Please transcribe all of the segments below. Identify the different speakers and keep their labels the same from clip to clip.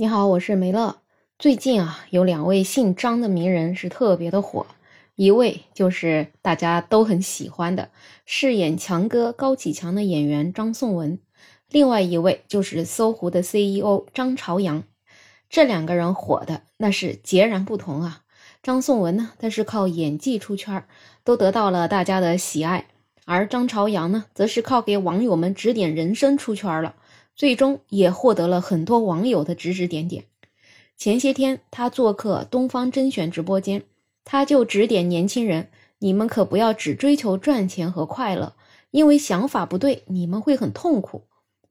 Speaker 1: 你好，我是梅乐。最近啊，有两位姓张的名人是特别的火，一位就是大家都很喜欢的饰演强哥高启强的演员张颂文，另外一位就是搜狐的 CEO 张朝阳。这两个人火的那是截然不同啊。张颂文呢，他是靠演技出圈，都得到了大家的喜爱；而张朝阳呢，则是靠给网友们指点人生出圈了。最终也获得了很多网友的指指点点。前些天他做客东方甄选直播间，他就指点年轻人：“你们可不要只追求赚钱和快乐，因为想法不对，你们会很痛苦。”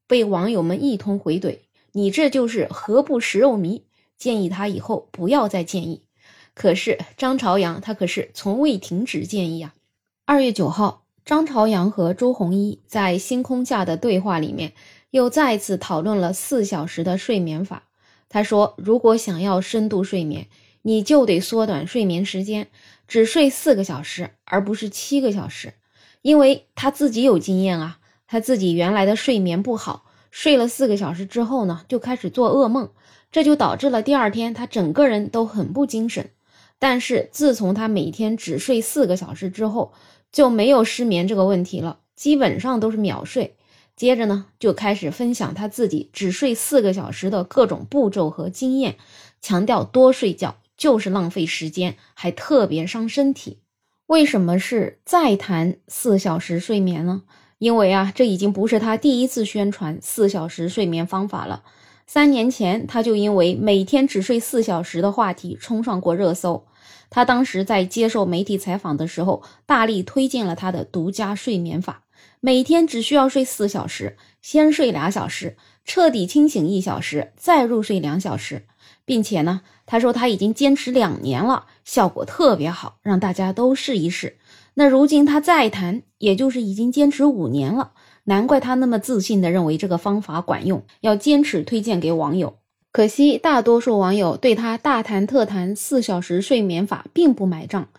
Speaker 1: 被网友们一通回怼：“你这就是何不食肉糜？”建议他以后不要再建议。可是张朝阳他可是从未停止建议啊。二月九号，张朝阳和周鸿祎在星空下的对话里面。又再次讨论了四小时的睡眠法。他说：“如果想要深度睡眠，你就得缩短睡眠时间，只睡四个小时，而不是七个小时。因为他自己有经验啊，他自己原来的睡眠不好，睡了四个小时之后呢，就开始做噩梦，这就导致了第二天他整个人都很不精神。但是自从他每天只睡四个小时之后，就没有失眠这个问题了，基本上都是秒睡。”接着呢，就开始分享他自己只睡四个小时的各种步骤和经验，强调多睡觉就是浪费时间，还特别伤身体。为什么是再谈四小时睡眠呢？因为啊，这已经不是他第一次宣传四小时睡眠方法了。三年前，他就因为每天只睡四小时的话题冲上过热搜。他当时在接受媒体采访的时候，大力推荐了他的独家睡眠法。每天只需要睡四小时，先睡俩小时，彻底清醒一小时，再入睡两小时，并且呢，他说他已经坚持两年了，效果特别好，让大家都试一试。那如今他再谈，也就是已经坚持五年了，难怪他那么自信的认为这个方法管用，要坚持推荐给网友。可惜大多数网友对他大谈特谈四小时睡眠法并不买账。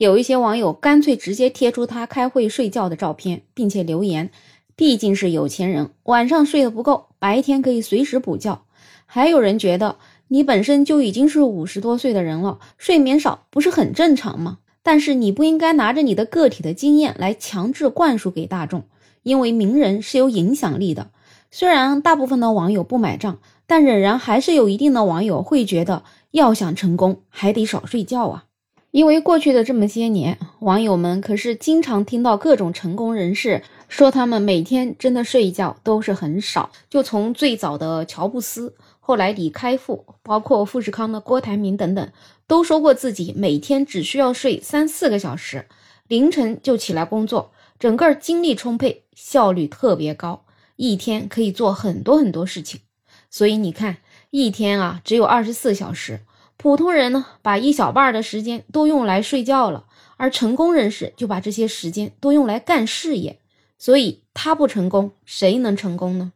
Speaker 1: 有一些网友干脆直接贴出他开会睡觉的照片，并且留言：“毕竟是有钱人，晚上睡得不够，白天可以随时补觉。”还有人觉得你本身就已经是五十多岁的人了，睡眠少不是很正常吗？但是你不应该拿着你的个体的经验来强制灌输给大众，因为名人是有影响力的。虽然大部分的网友不买账，但仍然还是有一定的网友会觉得，要想成功还得少睡觉啊。因为过去的这么些年，网友们可是经常听到各种成功人士说他们每天真的睡觉都是很少。就从最早的乔布斯，后来李开复，包括富士康的郭台铭等等，都说过自己每天只需要睡三四个小时，凌晨就起来工作，整个精力充沛，效率特别高，一天可以做很多很多事情。所以你看，一天啊只有二十四小时。普通人呢，把一小半的时间都用来睡觉了，而成功人士就把这些时间都用来干事业。所以他不成功，谁能成功呢？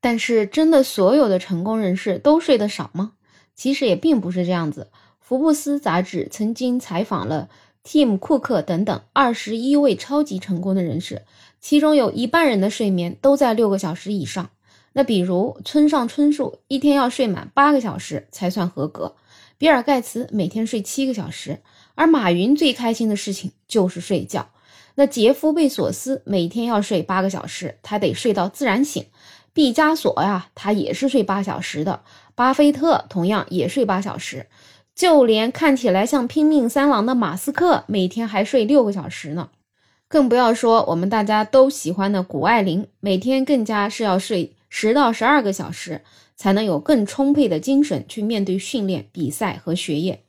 Speaker 1: 但是真的所有的成功人士都睡得少吗？其实也并不是这样子。福布斯杂志曾经采访了 Tim Cook 等等二十一位超级成功的人士，其中有一半人的睡眠都在六个小时以上。那比如村上春树，一天要睡满八个小时才算合格。比尔盖茨每天睡七个小时，而马云最开心的事情就是睡觉。那杰夫贝索斯每天要睡八个小时，他得睡到自然醒。毕加索呀，他也是睡八小时的。巴菲特同样也睡八小时，就连看起来像拼命三郎的马斯克，每天还睡六个小时呢。更不要说我们大家都喜欢的谷爱凌，每天更加是要睡十到十二个小时。才能有更充沛的精神去面对训练、比赛和学业。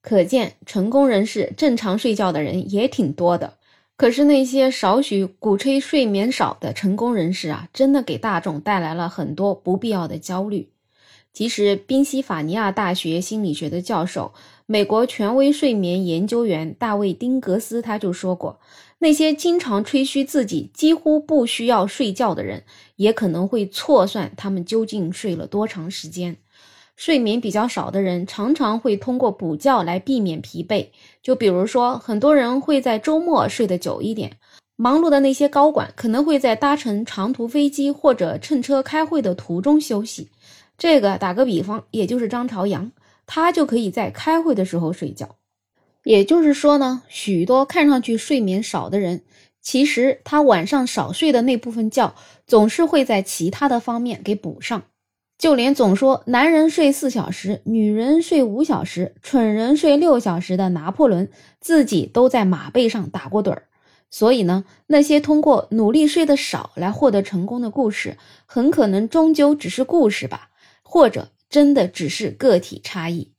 Speaker 1: 可见，成功人士正常睡觉的人也挺多的。可是那些少许鼓吹睡眠少的成功人士啊，真的给大众带来了很多不必要的焦虑。其实，宾夕法尼亚大学心理学的教授、美国权威睡眠研究员大卫·丁格斯他就说过。那些经常吹嘘自己几乎不需要睡觉的人，也可能会错算他们究竟睡了多长时间。睡眠比较少的人，常常会通过补觉来避免疲惫。就比如说，很多人会在周末睡得久一点。忙碌的那些高管，可能会在搭乘长途飞机或者乘车开会的途中休息。这个打个比方，也就是张朝阳，他就可以在开会的时候睡觉。也就是说呢，许多看上去睡眠少的人，其实他晚上少睡的那部分觉，总是会在其他的方面给补上。就连总说男人睡四小时，女人睡五小时，蠢人睡六小时的拿破仑，自己都在马背上打过盹儿。所以呢，那些通过努力睡得少来获得成功的故事，很可能终究只是故事吧，或者真的只是个体差异。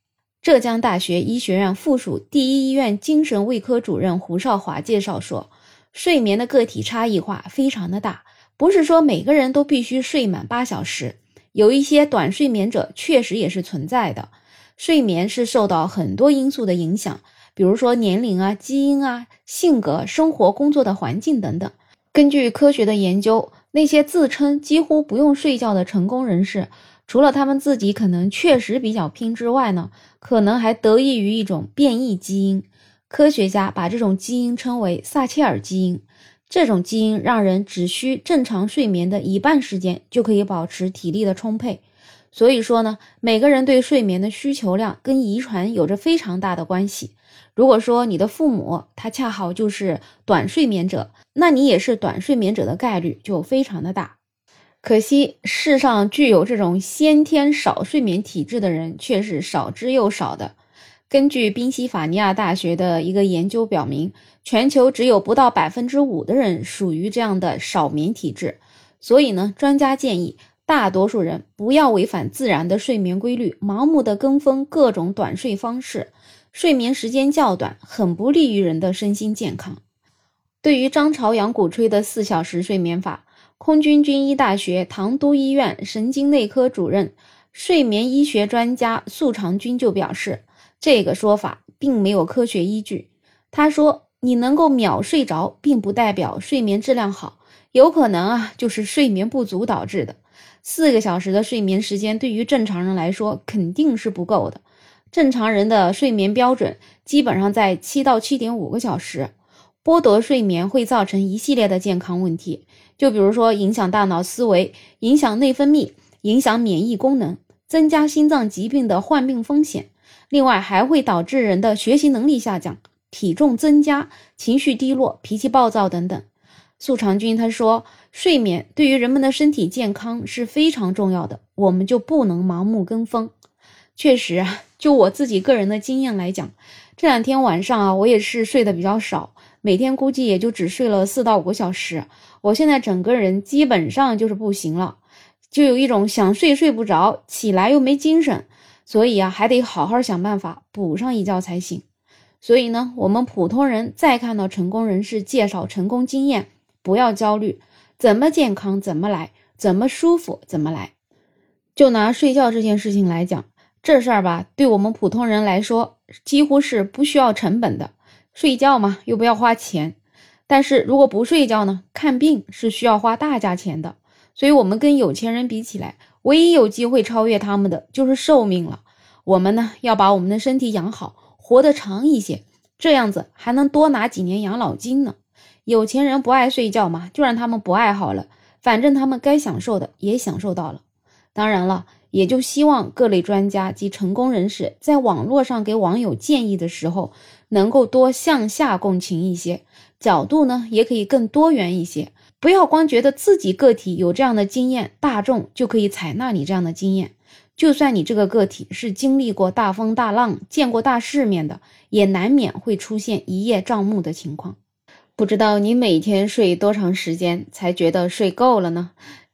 Speaker 1: 浙江大学医学院附属第一医院精神卫科主任胡少华介绍说，睡眠的个体差异化非常的大，不是说每个人都必须睡满八小时。有一些短睡眠者确实也是存在的，睡眠是受到很多因素的影响，比如说年龄啊、基因啊、性格、生活、工作的环境等等。根据科学的研究，那些自称几乎不用睡觉的成功人士，除了他们自己可能确实比较拼之外呢，可能还得益于一种变异基因。科学家把这种基因称为撒切尔基因。这种基因让人只需正常睡眠的一半时间就可以保持体力的充沛，所以说呢，每个人对睡眠的需求量跟遗传有着非常大的关系。如果说你的父母他恰好就是短睡眠者，那你也是短睡眠者的概率就非常的大。可惜世上具有这种先天少睡眠体质的人却是少之又少的。根据宾夕法尼亚大学的一个研究表明，全球只有不到百分之五的人属于这样的少眠体质。所以呢，专家建议大多数人不要违反自然的睡眠规律，盲目的跟风各种短睡方式。睡眠时间较短，很不利于人的身心健康。对于张朝阳鼓吹的四小时睡眠法，空军军医大学唐都医院神经内科主任、睡眠医学专家宿长军就表示。这个说法并没有科学依据。他说：“你能够秒睡着，并不代表睡眠质量好，有可能啊，就是睡眠不足导致的。四个小时的睡眠时间对于正常人来说肯定是不够的。正常人的睡眠标准基本上在七到七点五个小时。剥夺睡眠会造成一系列的健康问题，就比如说影响大脑思维、影响内分泌、影响免疫功能、增加心脏疾病的患病风险。”另外还会导致人的学习能力下降、体重增加、情绪低落、脾气暴躁等等。素长君他说，睡眠对于人们的身体健康是非常重要的，我们就不能盲目跟风。确实啊，就我自己个人的经验来讲，这两天晚上啊，我也是睡得比较少，每天估计也就只睡了四到五个小时。我现在整个人基本上就是不行了，就有一种想睡睡不着，起来又没精神。所以啊，还得好好想办法补上一觉才行。所以呢，我们普通人再看到成功人士介绍成功经验，不要焦虑，怎么健康怎么来，怎么舒服怎么来。就拿睡觉这件事情来讲，这事儿吧，对我们普通人来说几乎是不需要成本的，睡觉嘛又不要花钱。但是如果不睡觉呢，看病是需要花大价钱的。所以，我们跟有钱人比起来，唯一有机会超越他们的就是寿命了。我们呢，要把我们的身体养好，活得长一些，这样子还能多拿几年养老金呢。有钱人不爱睡觉嘛，就让他们不爱好了，反正他们该享受的也享受到了。当然了，也就希望各类专家及成功人士在网络上给网友建议的时候，能够多向下共情一些，角度呢也可以更多元一些。不要光觉得自己个体有这样的经验，大众就可以采纳你这样的经验。就算你这个个体是经历过大风大浪、见过大世面的，也难免会出现一叶障目的情况。不知道你每天睡多长时间才觉得睡够了呢？